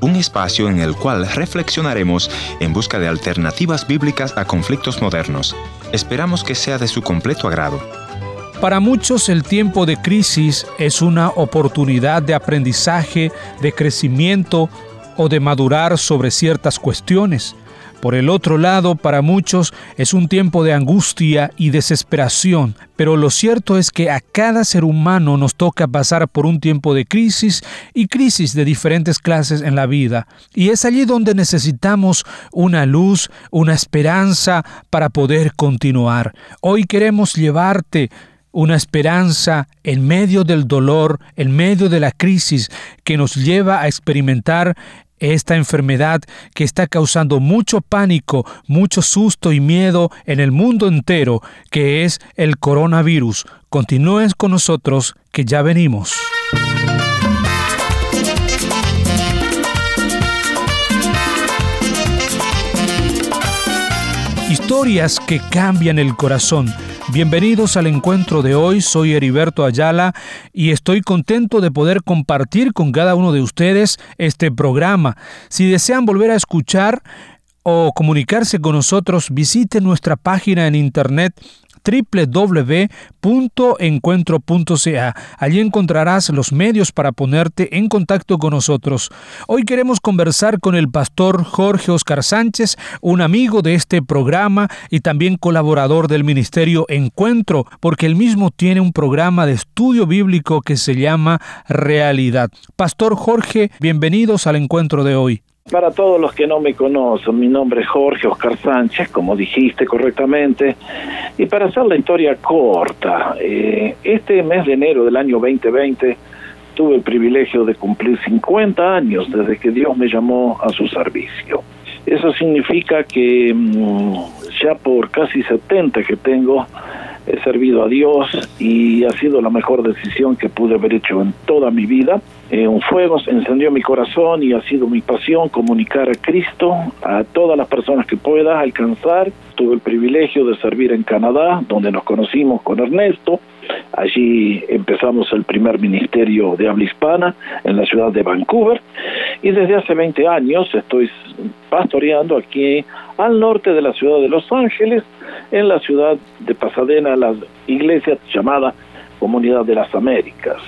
Un espacio en el cual reflexionaremos en busca de alternativas bíblicas a conflictos modernos. Esperamos que sea de su completo agrado. Para muchos el tiempo de crisis es una oportunidad de aprendizaje, de crecimiento o de madurar sobre ciertas cuestiones. Por el otro lado, para muchos es un tiempo de angustia y desesperación, pero lo cierto es que a cada ser humano nos toca pasar por un tiempo de crisis y crisis de diferentes clases en la vida. Y es allí donde necesitamos una luz, una esperanza para poder continuar. Hoy queremos llevarte una esperanza en medio del dolor, en medio de la crisis que nos lleva a experimentar esta enfermedad que está causando mucho pánico, mucho susto y miedo en el mundo entero, que es el coronavirus. Continúen con nosotros, que ya venimos. Historias que cambian el corazón. Bienvenidos al encuentro de hoy, soy Heriberto Ayala y estoy contento de poder compartir con cada uno de ustedes este programa. Si desean volver a escuchar o comunicarse con nosotros, visite nuestra página en internet www.encuentro.ca. Allí encontrarás los medios para ponerte en contacto con nosotros. Hoy queremos conversar con el pastor Jorge Oscar Sánchez, un amigo de este programa y también colaborador del ministerio Encuentro, porque él mismo tiene un programa de estudio bíblico que se llama Realidad. Pastor Jorge, bienvenidos al encuentro de hoy. Para todos los que no me conocen, mi nombre es Jorge Oscar Sánchez, como dijiste correctamente, y para hacer la historia corta, eh, este mes de enero del año 2020 tuve el privilegio de cumplir 50 años desde que Dios me llamó a su servicio. Eso significa que mm, ya por casi 70 que tengo, he servido a Dios y ha sido la mejor decisión que pude haber hecho en toda mi vida. Eh, un fuego encendió mi corazón y ha sido mi pasión comunicar a Cristo a todas las personas que pueda alcanzar. Tuve el privilegio de servir en Canadá, donde nos conocimos con Ernesto. Allí empezamos el primer ministerio de habla hispana en la ciudad de Vancouver y desde hace 20 años estoy pastoreando aquí al norte de la ciudad de Los Ángeles, en la ciudad de Pasadena, la iglesia llamada Comunidad de las Américas.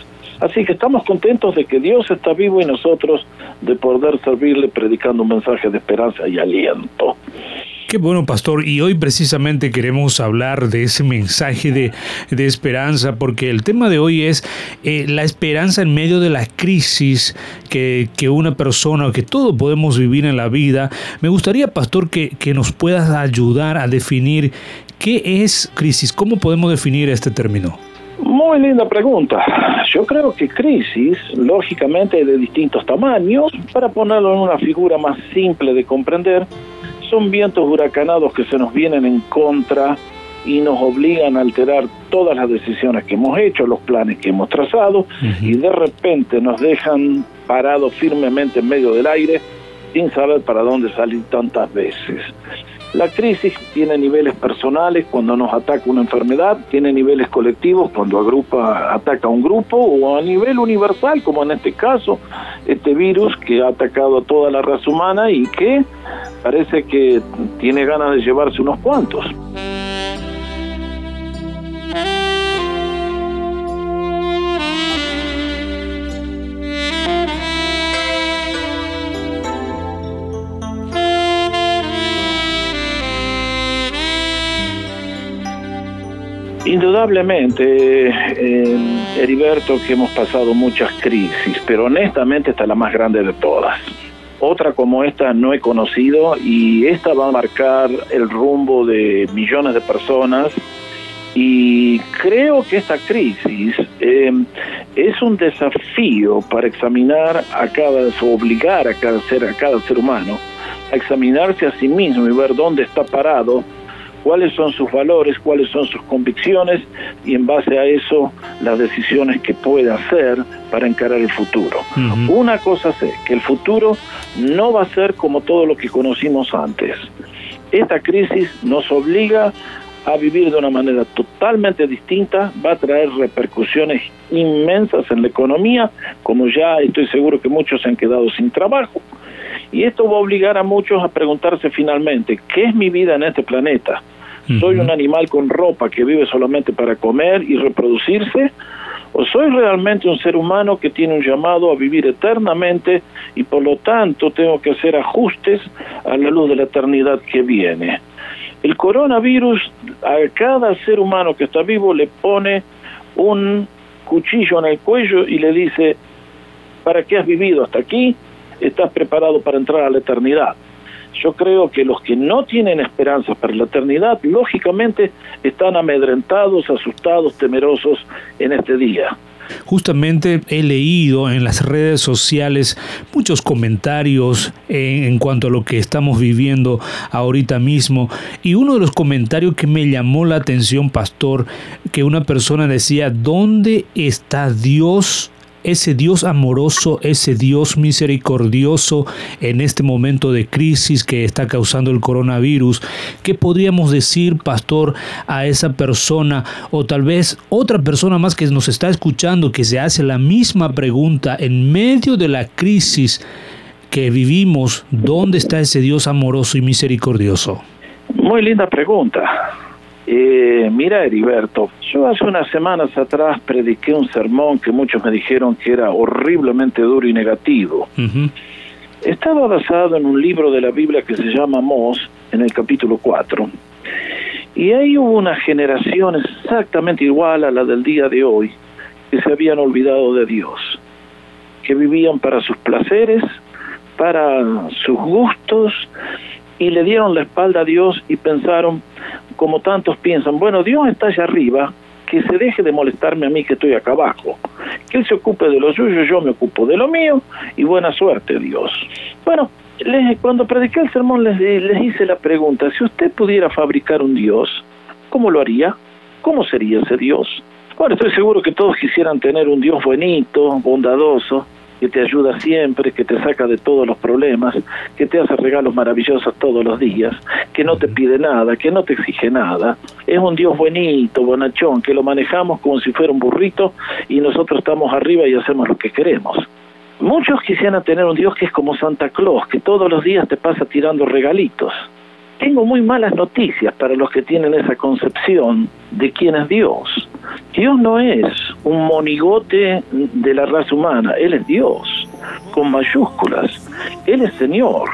Así que estamos contentos de que Dios está vivo y nosotros de poder servirle predicando un mensaje de esperanza y aliento. Qué bueno, pastor. Y hoy precisamente queremos hablar de ese mensaje de, de esperanza, porque el tema de hoy es eh, la esperanza en medio de la crisis que, que, una persona o que todos podemos vivir en la vida. Me gustaría, pastor, que, que nos puedas ayudar a definir qué es crisis, cómo podemos definir este término. Muy linda pregunta. Yo creo que crisis, lógicamente, de distintos tamaños, para ponerlo en una figura más simple de comprender, son vientos huracanados que se nos vienen en contra y nos obligan a alterar todas las decisiones que hemos hecho, los planes que hemos trazado, y de repente nos dejan parados firmemente en medio del aire sin saber para dónde salir tantas veces. La crisis tiene niveles personales cuando nos ataca una enfermedad, tiene niveles colectivos cuando agrupa, ataca a un grupo o a nivel universal, como en este caso, este virus que ha atacado a toda la raza humana y que parece que tiene ganas de llevarse unos cuantos. Indudablemente, eh, Heriberto, que hemos pasado muchas crisis, pero honestamente esta es la más grande de todas. Otra como esta no he conocido y esta va a marcar el rumbo de millones de personas. Y creo que esta crisis eh, es un desafío para examinar a cada, obligar a cada ser, a cada ser humano a examinarse a sí mismo y ver dónde está parado cuáles son sus valores, cuáles son sus convicciones y en base a eso las decisiones que puede hacer para encarar el futuro. Una cosa sé, que el futuro no va a ser como todo lo que conocimos antes. Esta crisis nos obliga a vivir de una manera totalmente distinta, va a traer repercusiones inmensas en la economía, como ya estoy seguro que muchos se han quedado sin trabajo. Y esto va a obligar a muchos a preguntarse finalmente, ¿qué es mi vida en este planeta? ¿Soy un animal con ropa que vive solamente para comer y reproducirse? ¿O soy realmente un ser humano que tiene un llamado a vivir eternamente y por lo tanto tengo que hacer ajustes a la luz de la eternidad que viene? El coronavirus a cada ser humano que está vivo le pone un cuchillo en el cuello y le dice, ¿para qué has vivido hasta aquí? Estás preparado para entrar a la eternidad. Yo creo que los que no tienen esperanza para la eternidad, lógicamente están amedrentados, asustados, temerosos en este día. Justamente he leído en las redes sociales muchos comentarios en, cuanto a lo que estamos viviendo ahorita mismo y uno de los comentarios que me llamó la atención, pastor, que una persona decía, ¿dónde está Dios ese Dios amoroso, ese Dios misericordioso en este momento de crisis que está causando el coronavirus. ¿Qué podríamos decir, pastor, a esa persona o tal vez otra persona más que nos está escuchando que se hace la misma pregunta en medio de la crisis que vivimos? ¿Dónde está ese Dios amoroso y misericordioso? Muy linda pregunta. Eh, mira, Heriberto, yo hace unas semanas atrás prediqué un sermón que muchos me dijeron que era horriblemente duro y negativo. Estaba basado en un libro de la Biblia que se llama Mos, en el capítulo 4. Y ahí hubo una generación exactamente igual a la del día de hoy, que se habían olvidado de Dios, que vivían para sus placeres, para sus gustos, y le dieron la espalda a Dios y pensaron, como tantos piensan, bueno, Dios está allá arriba, que se deje de molestarme a mí que estoy acá abajo, que Él se ocupe de lo suyo, yo me ocupo de lo mío y buena suerte Dios. Bueno, les, cuando prediqué el sermón les, les hice la pregunta, si usted pudiera fabricar un Dios, ¿cómo lo haría? ¿Cómo sería ese Dios? Bueno, estoy seguro que todos quisieran tener un Dios bonito, bondadoso, que te ayuda siempre, que te saca de todos los problemas, que te hace regalos maravillosos todos los días, que no te pide nada, que no te exige nada. Es un Dios buenito, bonachón, que lo manejamos como si fuera un burrito y nosotros estamos arriba y hacemos lo que queremos. Muchos quisieran tener un Dios que es como Santa Claus, que todos los días te pasa tirando regalitos. Tengo muy malas noticias para los que tienen esa concepción de quién es Dios. Dios no es un monigote de la raza humana, Él es Dios, con mayúsculas. Él es Señor,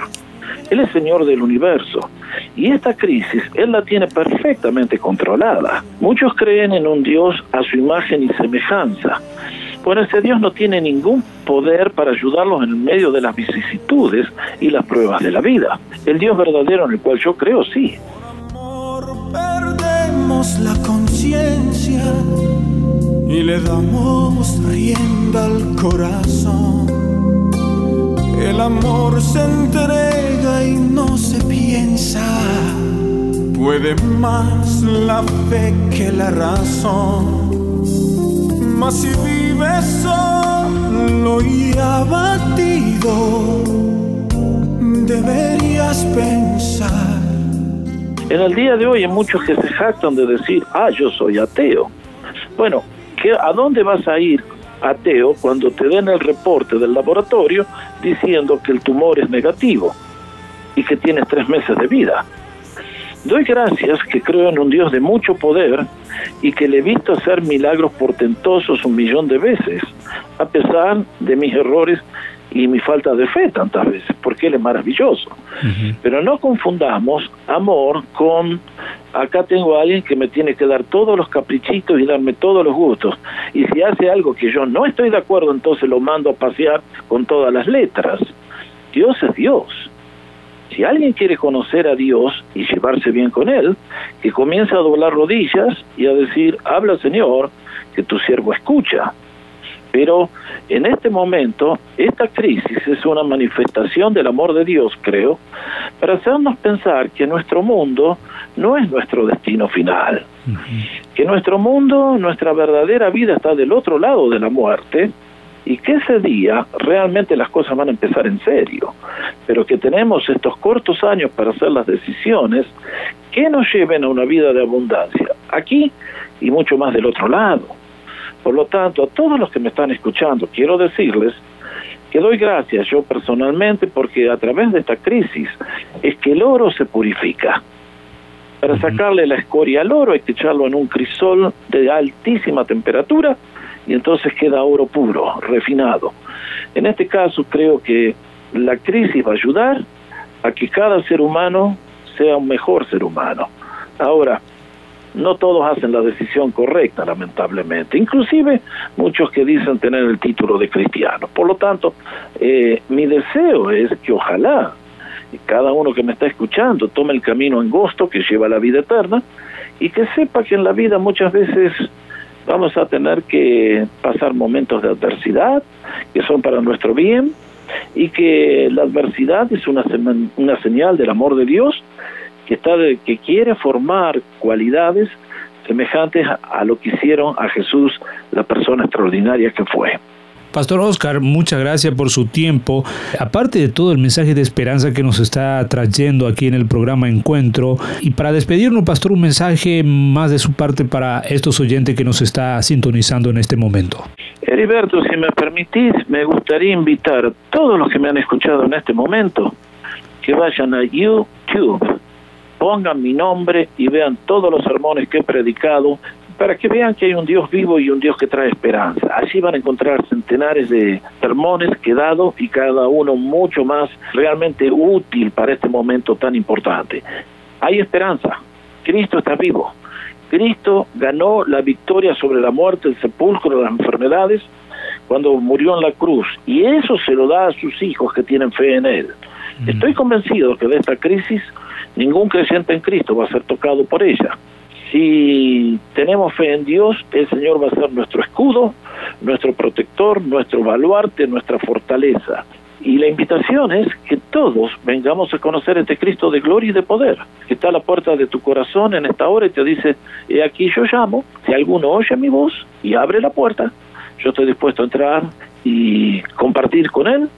Él es Señor del universo. Y esta crisis Él la tiene perfectamente controlada. Muchos creen en un Dios a su imagen y semejanza. Bueno, ese Dios no tiene ningún poder para ayudarlos en medio de las vicisitudes y las pruebas de la vida. El Dios verdadero en el cual yo creo, sí. Por perdemos la conciencia y le damos rienda al corazón. El amor se entrega y no se piensa. Puede más la fe que la razón. Mas si vives solo y abatido, deberías pensar. En el día de hoy hay muchos que se jactan de decir, ah, yo soy ateo. Bueno, ¿a dónde vas a ir ateo cuando te den el reporte del laboratorio diciendo que el tumor es negativo y que tienes tres meses de vida? Doy gracias que creo en un Dios de mucho poder y que le he visto hacer milagros portentosos un millón de veces, a pesar de mis errores y mi falta de fe tantas veces, porque Él es maravilloso. Pero no confundamos amor con acá tengo a alguien que me tiene que dar todos los caprichitos y darme todos los gustos. Y si hace algo que yo no estoy de acuerdo, entonces lo mando a pasear con todas las letras. Dios es Dios. Si alguien quiere conocer a Dios y llevarse bien con Él, que comience a doblar rodillas y a decir, habla Señor, que tu siervo escucha. Pero en este momento, esta crisis es una manifestación del amor de Dios, creo, para hacernos pensar que nuestro mundo no es nuestro destino final, que nuestro mundo, nuestra verdadera vida está del otro lado de la muerte y que ese día realmente las cosas van a empezar en serio, pero que tenemos estos cortos años para hacer las decisiones que nos lleven a una vida de abundancia, aquí y mucho más del otro lado. Por lo tanto, a todos los que me están escuchando, quiero decirles que doy gracias yo personalmente porque a través de esta crisis es que el oro se purifica. Para sacarle la escoria al oro hay que echarlo en un crisol de altísima temperatura y entonces queda oro puro, refinado. En este caso creo que la crisis va a ayudar a que cada ser humano sea un mejor ser humano. Ahora, no todos hacen la decisión correcta, lamentablemente. Inclusive muchos que dicen tener el título de cristiano. Por lo tanto, eh, mi deseo es que ojalá cada uno que me está escuchando tome el camino angosto que lleva a la vida eterna y que sepa que en la vida muchas veces vamos a tener que pasar momentos de adversidad que son para nuestro bien y que la adversidad es una, una señal del amor de Dios que, está que quiere formar cualidades semejantes a lo que hicieron a Jesús, la persona extraordinaria que fue. Pastor Oscar, muchas gracias por su tiempo. Aparte de todo el mensaje de esperanza que nos está trayendo aquí en el programa Encuentro, y para despedirnos, Pastor, un mensaje más de su parte para estos oyentes que nos está sintonizando en este momento. Heriberto, si me permitís, me gustaría invitar a todos los que me han escuchado en este momento que vayan a YouTube pongan mi nombre y vean todos los sermones que he predicado para que vean que hay un Dios vivo y un Dios que trae esperanza. Allí van a encontrar centenares de sermones que he dado y cada uno mucho más realmente útil para este momento tan importante. Hay esperanza. Cristo está vivo. Cristo ganó la victoria sobre la muerte, el sepulcro, las enfermedades, cuando murió en la cruz. Y eso se lo da a sus hijos que tienen fe en Él. Estoy convencido que de esta crisis ningún creyente en Cristo va a ser tocado por ella. Si tenemos fe en Dios, el Señor va a ser nuestro escudo, nuestro protector, nuestro baluarte, nuestra fortaleza. Y la invitación es que todos vengamos a conocer este Cristo de gloria y de poder, que está a la puerta de tu corazón en esta hora y te dice, he aquí yo llamo, si alguno oye mi voz y abre la puerta, yo estoy dispuesto a entrar y compartir con Él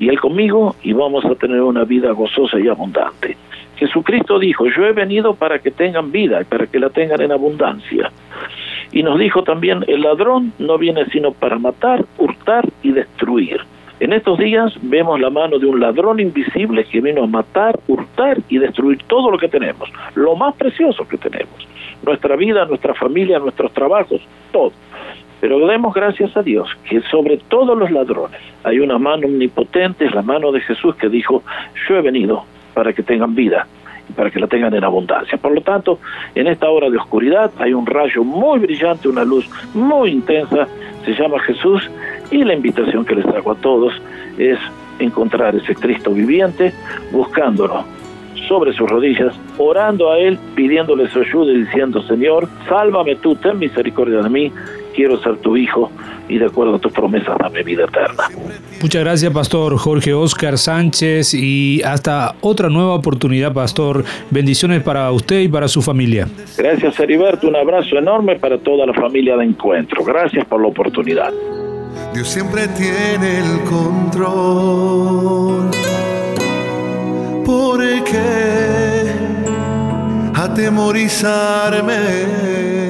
y Él conmigo y vamos a tener una vida gozosa y abundante. Jesucristo dijo, yo he venido para que tengan vida y para que la tengan en abundancia. Y nos dijo también, el ladrón no viene sino para matar, hurtar y destruir. En estos días vemos la mano de un ladrón invisible que vino a matar, hurtar y destruir todo lo que tenemos, lo más precioso que tenemos, nuestra vida, nuestra familia, nuestros trabajos, todo. Pero demos gracias a Dios que sobre todos los ladrones hay una mano omnipotente, es la mano de Jesús que dijo, yo he venido para que tengan vida y para que la tengan en abundancia. Por lo tanto, en esta hora de oscuridad hay un rayo muy brillante, una luz muy intensa, se llama Jesús y la invitación que les hago a todos es encontrar ese Cristo viviente, buscándolo sobre sus rodillas, orando a Él, pidiéndole su ayuda y diciendo, Señor, sálvame tú, ten misericordia de mí, quiero ser tu hijo y de acuerdo a tus promesas dame vida eterna. Muchas gracias, Pastor Jorge Oscar Sánchez, y hasta otra nueva oportunidad, Pastor. Bendiciones para usted y para su familia. Gracias, Heriberto. Un abrazo enorme para toda la familia de Encuentro. Gracias por la oportunidad. Dios siempre tiene el control. ¿Por qué atemorizarme?